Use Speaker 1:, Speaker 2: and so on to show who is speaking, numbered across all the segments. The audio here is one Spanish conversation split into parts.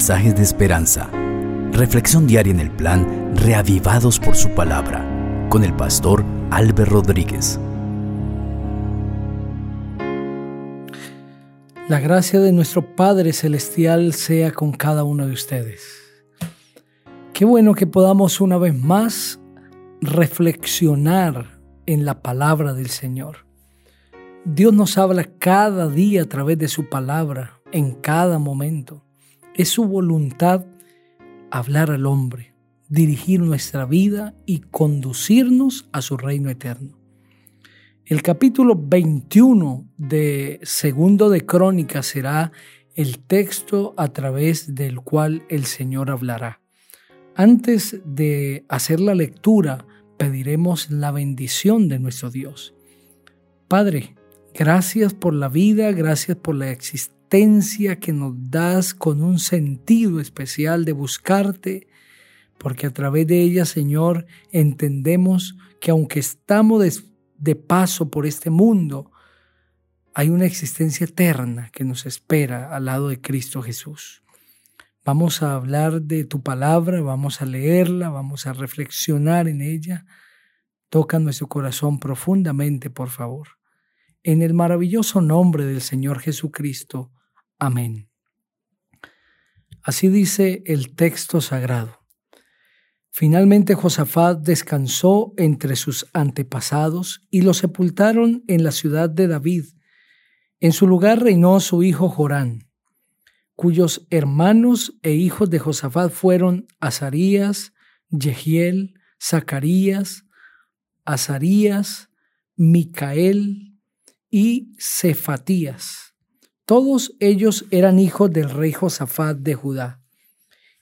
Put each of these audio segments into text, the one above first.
Speaker 1: mensajes de esperanza. Reflexión diaria en el plan Reavivados por su palabra con el pastor Álvaro Rodríguez.
Speaker 2: La gracia de nuestro Padre Celestial sea con cada uno de ustedes. Qué bueno que podamos una vez más reflexionar en la palabra del Señor. Dios nos habla cada día a través de su palabra, en cada momento. Es su voluntad hablar al hombre, dirigir nuestra vida y conducirnos a su reino eterno. El capítulo 21 de Segundo de Crónicas será el texto a través del cual el Señor hablará. Antes de hacer la lectura, pediremos la bendición de nuestro Dios. Padre, Gracias por la vida, gracias por la existencia que nos das con un sentido especial de buscarte, porque a través de ella, Señor, entendemos que aunque estamos de, paso por este mundo, hay una existencia eterna que nos espera al lado de Cristo Jesús. Vamos a hablar de tu palabra, vamos a leerla, vamos a reflexionar en ella. Toca nuestro corazón profundamente, por favor. En el maravilloso nombre del Señor Jesucristo. Amén. Así dice el texto sagrado. Finalmente Josafat descansó entre sus antepasados y lo sepultaron en la ciudad de David. En su lugar reinó su hijo Jorán, cuyos hermanos e hijos de Josafat fueron Azarías, Jehiel, Zacarías, Azarías, Micael, y Cefatías. Todos ellos eran hijos del rey Josafat de Judá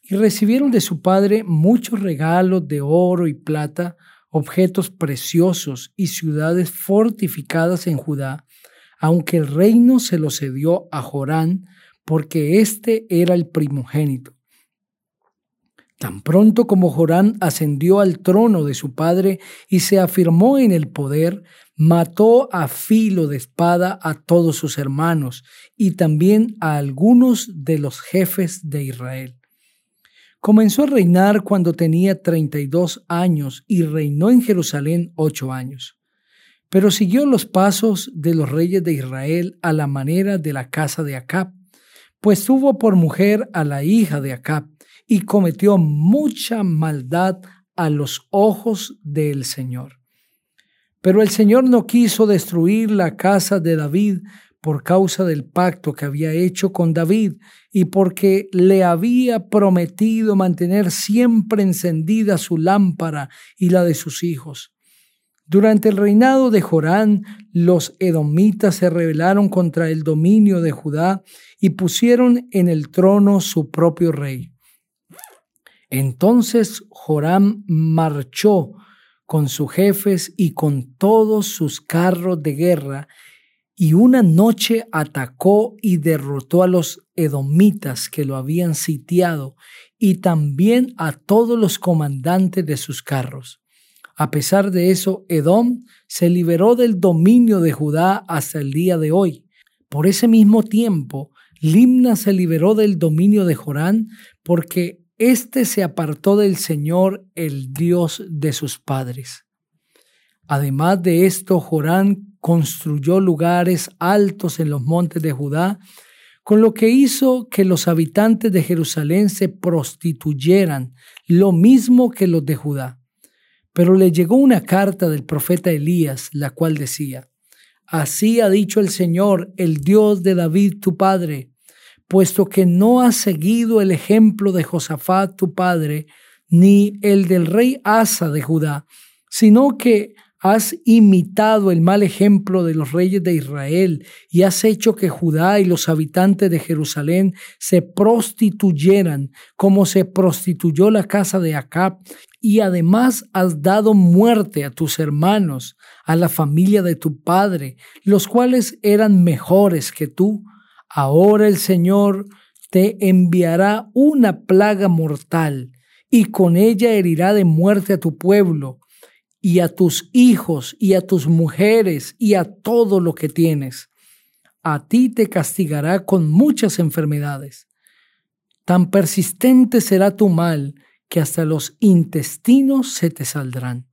Speaker 2: y recibieron de su padre muchos regalos de oro y plata, objetos preciosos y ciudades fortificadas en Judá, aunque el reino se lo cedió a Jorán porque éste era el primogénito. Tan pronto como Jorán ascendió al trono de su padre y se afirmó en el poder, mató a filo de espada a todos sus hermanos y también a algunos de los jefes de Israel. Comenzó a reinar cuando tenía 32 años y reinó en Jerusalén ocho años. Pero siguió los pasos de los reyes de Israel a la manera de la casa de Acab, pues tuvo por mujer a la hija de Acab y cometió mucha maldad a los ojos del Señor. Pero el Señor no quiso destruir la casa de David por causa del pacto que había hecho con David y porque le había prometido mantener siempre encendida su lámpara y la de sus hijos. Durante el reinado de Jorán, los edomitas se rebelaron contra el dominio de Judá y pusieron en el trono su propio rey. Entonces Joram marchó con sus jefes y con todos sus carros de guerra, y una noche atacó y derrotó a los edomitas que lo habían sitiado, y también a todos los comandantes de sus carros. A pesar de eso, Edom se liberó del dominio de Judá hasta el día de hoy. Por ese mismo tiempo, Limna se liberó del dominio de Jorán porque este se apartó del Señor, el Dios de sus padres. Además de esto, Jorán construyó lugares altos en los montes de Judá, con lo que hizo que los habitantes de Jerusalén se prostituyeran, lo mismo que los de Judá. Pero le llegó una carta del profeta Elías, la cual decía, Así ha dicho el Señor, el Dios de David tu padre, puesto que no has seguido el ejemplo de Josafat tu padre, ni el del rey Asa de Judá, sino que has imitado el mal ejemplo de los reyes de Israel y has hecho que Judá y los habitantes de Jerusalén se prostituyeran como se prostituyó la casa de Acab. Y además has dado muerte a tus hermanos, a la familia de tu padre, los cuales eran mejores que tú, Ahora el Señor te enviará una plaga mortal y con ella herirá de muerte a tu pueblo y a tus hijos y a tus mujeres y a todo lo que tienes. A ti te castigará con muchas enfermedades. Tan persistente será tu mal que hasta los intestinos se te saldrán.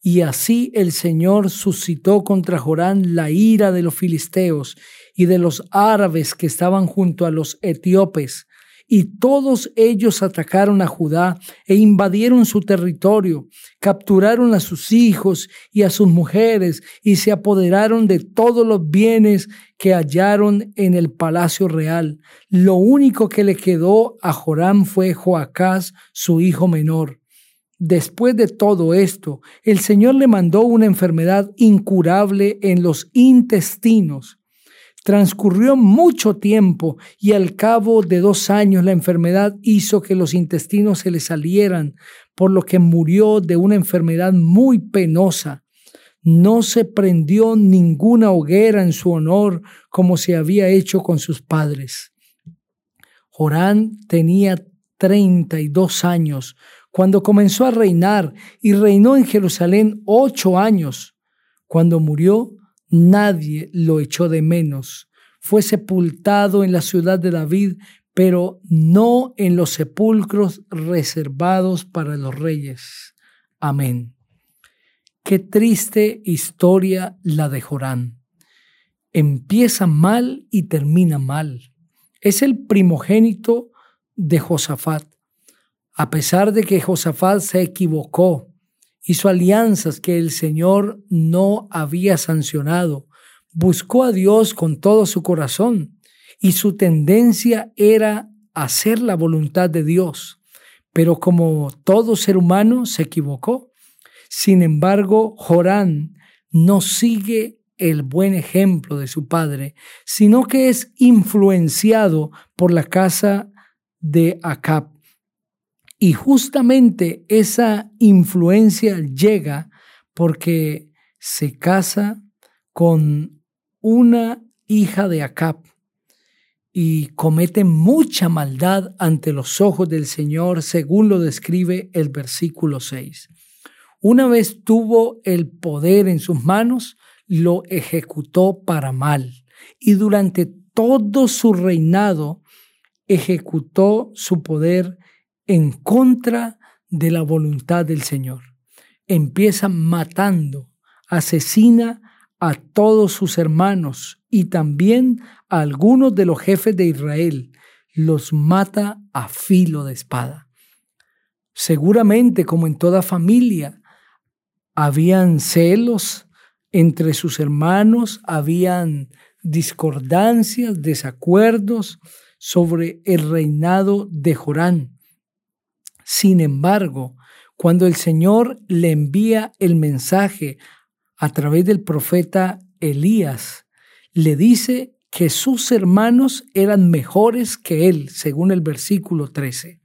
Speaker 2: Y así el Señor suscitó contra Jorán la ira de los filisteos y de los árabes que estaban junto a los etíopes, y todos ellos atacaron a Judá e invadieron su territorio, capturaron a sus hijos y a sus mujeres y se apoderaron de todos los bienes que hallaron en el palacio real. Lo único que le quedó a Joram fue Joacás, su hijo menor. Después de todo esto, el Señor le mandó una enfermedad incurable en los intestinos Transcurrió mucho tiempo y al cabo de dos años la enfermedad hizo que los intestinos se le salieran, por lo que murió de una enfermedad muy penosa. No se prendió ninguna hoguera en su honor como se había hecho con sus padres. Jorán tenía treinta y dos años cuando comenzó a reinar y reinó en Jerusalén ocho años. Cuando murió, Nadie lo echó de menos. Fue sepultado en la ciudad de David, pero no en los sepulcros reservados para los reyes. Amén. Qué triste historia la de Jorán. Empieza mal y termina mal. Es el primogénito de Josafat. A pesar de que Josafat se equivocó, hizo alianzas que el Señor no había sancionado, buscó a Dios con todo su corazón y su tendencia era hacer la voluntad de Dios. Pero como todo ser humano se equivocó. Sin embargo, Jorán no sigue el buen ejemplo de su padre, sino que es influenciado por la casa de Acab. Y justamente esa influencia llega porque se casa con una hija de Acab y comete mucha maldad ante los ojos del Señor, según lo describe el versículo 6. Una vez tuvo el poder en sus manos, lo ejecutó para mal y durante todo su reinado ejecutó su poder en contra de la voluntad del Señor. Empieza matando, asesina a todos sus hermanos y también a algunos de los jefes de Israel. Los mata a filo de espada. Seguramente, como en toda familia, habían celos entre sus hermanos, habían discordancias, desacuerdos sobre el reinado de Jorán. Sin embargo, cuando el Señor le envía el mensaje a través del profeta Elías, le dice que sus hermanos eran mejores que él, según el versículo 13.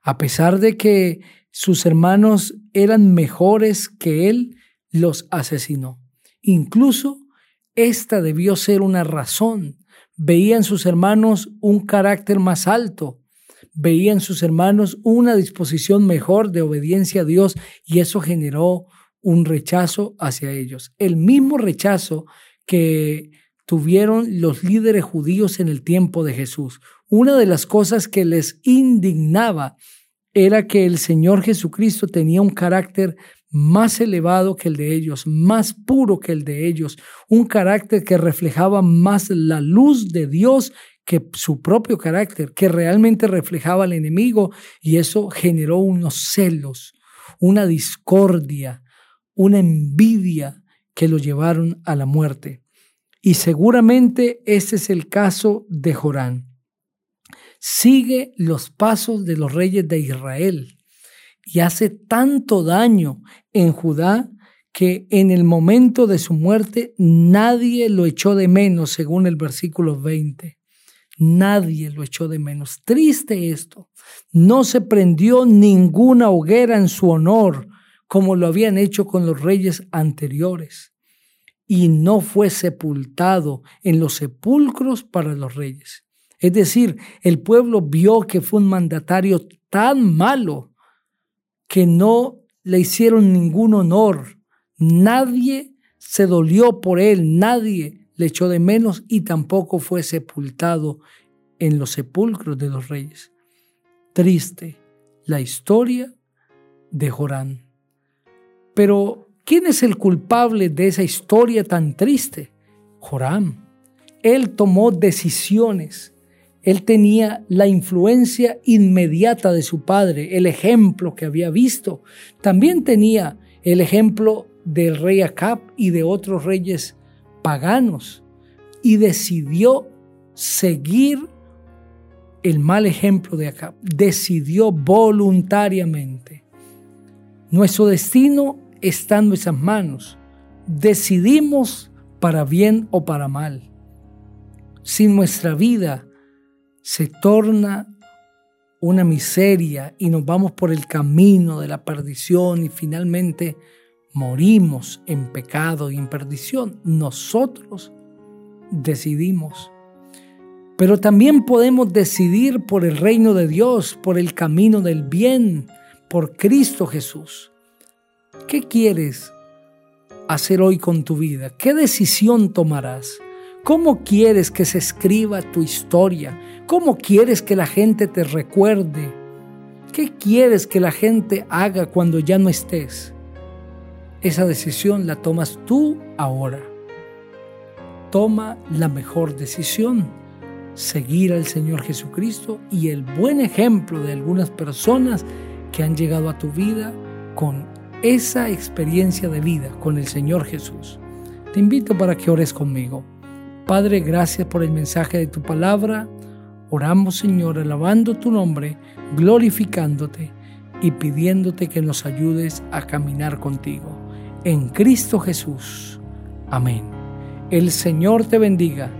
Speaker 2: A pesar de que sus hermanos eran mejores que él, los asesinó. Incluso esta debió ser una razón. Veían sus hermanos un carácter más alto, veían sus hermanos una disposición mejor de obediencia a Dios y eso generó un rechazo hacia ellos. El mismo rechazo que tuvieron los líderes judíos en el tiempo de Jesús. Una de las cosas que les indignaba era que el Señor Jesucristo tenía un carácter más elevado que el de ellos, más puro que el de ellos, un carácter que reflejaba más la luz de Dios que su propio carácter, que realmente reflejaba al enemigo, y eso generó unos celos, una discordia, una envidia que lo llevaron a la muerte. Y seguramente ese es el caso de Jorán. Sigue los pasos de los reyes de Israel y hace tanto daño en Judá que en el momento de su muerte nadie lo echó de menos, según el versículo 20. Nadie lo echó de menos. Triste esto. No se prendió ninguna hoguera en su honor, como lo habían hecho con los reyes anteriores. Y no fue sepultado en los sepulcros para los reyes. Es decir, el pueblo vio que fue un mandatario tan malo que no le hicieron ningún honor. Nadie se dolió por él, nadie le echó de menos y tampoco fue sepultado en los sepulcros de los reyes. Triste la historia de Jorán. Pero, ¿quién es el culpable de esa historia tan triste? Joram. Él tomó decisiones. Él tenía la influencia inmediata de su padre, el ejemplo que había visto. También tenía el ejemplo del rey Acab y de otros reyes paganos. Y decidió seguir el mal ejemplo de Acab. Decidió voluntariamente. Nuestro destino está en nuestras manos. Decidimos para bien o para mal. Si nuestra vida se torna una miseria y nos vamos por el camino de la perdición y finalmente morimos en pecado y en perdición, nosotros decidimos. Pero también podemos decidir por el reino de Dios, por el camino del bien, por Cristo Jesús. ¿Qué quieres hacer hoy con tu vida? ¿Qué decisión tomarás? ¿Cómo quieres que se escriba tu historia? ¿Cómo quieres que la gente te recuerde? ¿Qué quieres que la gente haga cuando ya no estés? Esa decisión la tomas tú ahora. Toma la mejor decisión, seguir al Señor Jesucristo y el buen ejemplo de algunas personas que han llegado a tu vida con esa experiencia de vida con el Señor Jesús. Te invito para que ores conmigo. Padre, gracias por el mensaje de tu palabra. Oramos, Señor, alabando tu nombre, glorificándote y pidiéndote que nos ayudes a caminar contigo. En Cristo Jesús. Amén. El Señor te bendiga